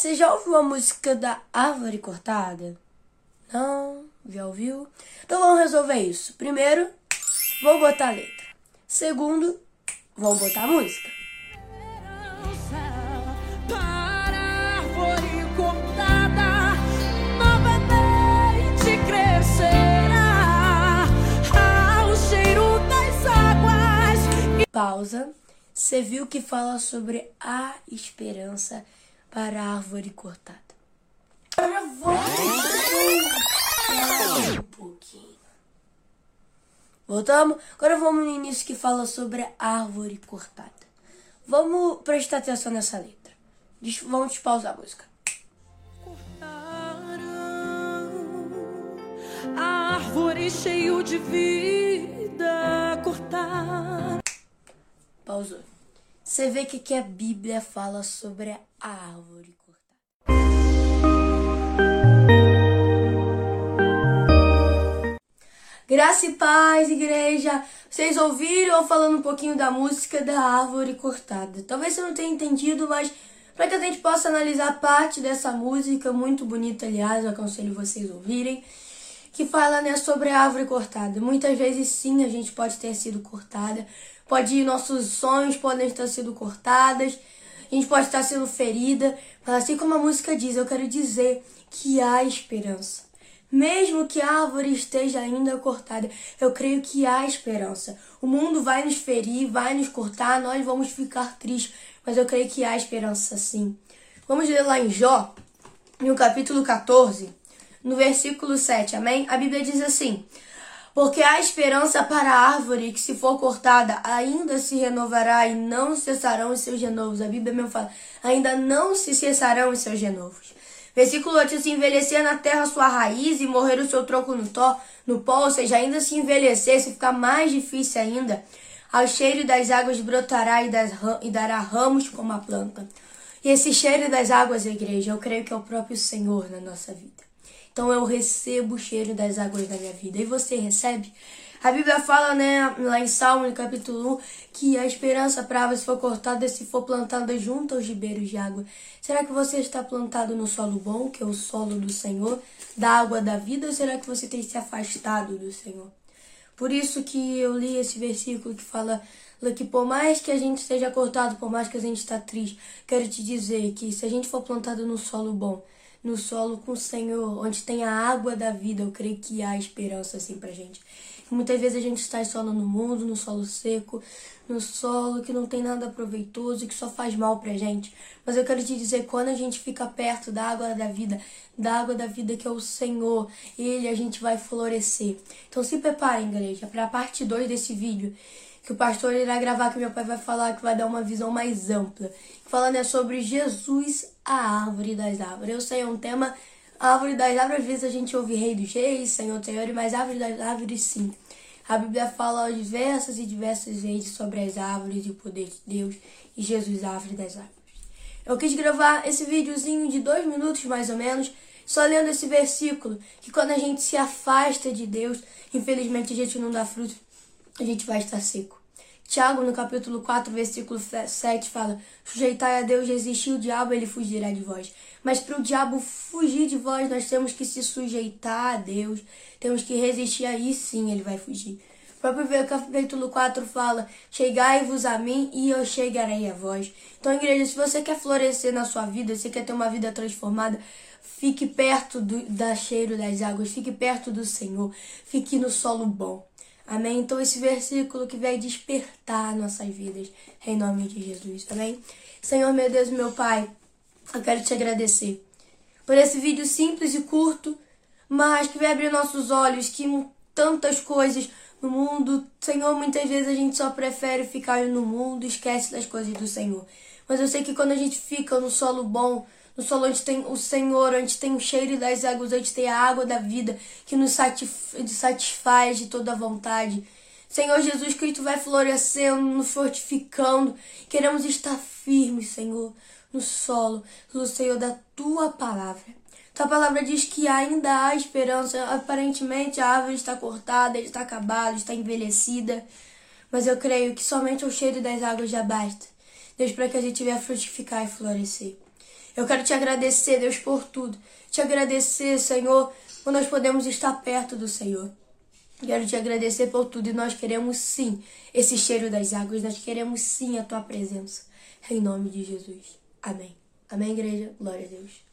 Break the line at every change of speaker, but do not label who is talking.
Você já ouviu a música da árvore cortada? Não? Já ouviu? Então vamos resolver isso. Primeiro, vou botar a letra. Segundo, vamos botar a música. Pausa. Você viu que fala sobre a esperança para a árvore cortada. Agora vamos um pouquinho. Voltamos? Agora vamos no início que fala sobre a árvore cortada. Vamos prestar atenção nessa letra. Vamos pausar a música.
a árvore cheio de vida cortar.
Pausou. Você vê que aqui a Bíblia fala sobre a árvore cortada. Graça e paz, igreja. Vocês ouviram falando um pouquinho da música da árvore cortada? Talvez você não tenha entendido, mas para que a gente possa analisar parte dessa música, muito bonita, aliás, eu aconselho vocês a ouvirem, que fala né, sobre a árvore cortada. Muitas vezes, sim, a gente pode ter sido cortada, pode nossos sonhos podem ter sido cortadas, a gente pode estar sendo ferida, mas assim como a música diz, eu quero dizer que há esperança. Mesmo que a árvore esteja ainda cortada, eu creio que há esperança. O mundo vai nos ferir, vai nos cortar, nós vamos ficar tristes, mas eu creio que há esperança sim. Vamos ler lá em Jó, no capítulo 14, no versículo 7, amém? A Bíblia diz assim: porque há esperança para a árvore que, se for cortada, ainda se renovará e não cessarão os seus renovos. A Bíblia mesmo fala: ainda não se cessarão os seus renovos. Versículo 8: Se envelhecer na terra sua raiz e morrer o seu tronco no, tó, no pó, ou seja, ainda se envelhecer, se ficar mais difícil ainda, ao cheiro das águas brotará e, das, e dará ramos como a planta. E esse cheiro das águas, igreja, eu creio que é o próprio Senhor na nossa vida. Então eu recebo o cheiro das águas da minha vida. E você recebe? A Bíblia fala, né, lá em Salmo, capítulo 1, que a esperança para árvore for cortada se for plantada junto aos ribeiros de água. Será que você está plantado no solo bom, que é o solo do Senhor, da água da vida, ou será que você tem se afastado do Senhor? Por isso que eu li esse versículo que fala que por mais que a gente esteja cortado, por mais que a gente está triste, quero te dizer que se a gente for plantado no solo bom, no solo com o Senhor, onde tem a água da vida, eu creio que há esperança assim pra gente. Muitas vezes a gente está solo no mundo, no solo seco, no solo que não tem nada proveitoso, que só faz mal pra gente. Mas eu quero te dizer, quando a gente fica perto da água da vida, da água da vida que é o Senhor, Ele a gente vai florescer. Então se preparem, igreja, para a parte 2 desse vídeo que o pastor irá gravar, que meu pai vai falar, que vai dar uma visão mais ampla. Falando é sobre Jesus, a árvore das árvores. Eu sei, é um tema, árvore das árvores, às vezes a gente ouve rei dos reis, senhor, senhor, mas árvore das árvores sim. A Bíblia fala diversas e diversas vezes sobre as árvores e o poder de Deus e Jesus, a árvore das árvores. Eu quis gravar esse videozinho de dois minutos mais ou menos, só lendo esse versículo, que quando a gente se afasta de Deus, infelizmente a gente não dá fruto, a gente vai estar seco. Tiago, no capítulo 4, versículo 7, fala: Sujeitai a Deus, resistir o diabo, ele fugirá de vós. Mas para o diabo fugir de vós, nós temos que se sujeitar a Deus, temos que resistir, aí sim ele vai fugir. O próprio capítulo 4 fala: Chegai-vos a mim e eu chegarei a vós. Então, igreja, se você quer florescer na sua vida, se quer ter uma vida transformada, fique perto do da cheiro das águas, fique perto do Senhor, fique no solo bom. Amém? Então, esse versículo que vai despertar nossas vidas, em nome de Jesus. Amém? Senhor, meu Deus, meu Pai, eu quero te agradecer por esse vídeo simples e curto, mas que vai abrir nossos olhos, que tantas coisas no mundo, Senhor, muitas vezes a gente só prefere ficar no mundo, esquece das coisas do Senhor. Mas eu sei que quando a gente fica no solo bom, no solo onde tem o Senhor, onde tem o cheiro das águas, onde tem a água da vida que nos satisfaz de toda a vontade. Senhor Jesus Cristo vai florescendo, nos fortificando. Queremos estar firmes, Senhor, no solo, no Senhor da tua palavra. Tua palavra diz que ainda há esperança. Aparentemente a árvore está cortada, está acabada, está envelhecida. Mas eu creio que somente o cheiro das águas já basta. Deus, para que a gente venha frutificar e florescer. Eu quero te agradecer, Deus, por tudo. Te agradecer, Senhor, por nós podemos estar perto do Senhor. Quero te agradecer por tudo e nós queremos sim esse cheiro das águas, nós queremos sim a tua presença. Em nome de Jesus. Amém. Amém, igreja. Glória a Deus.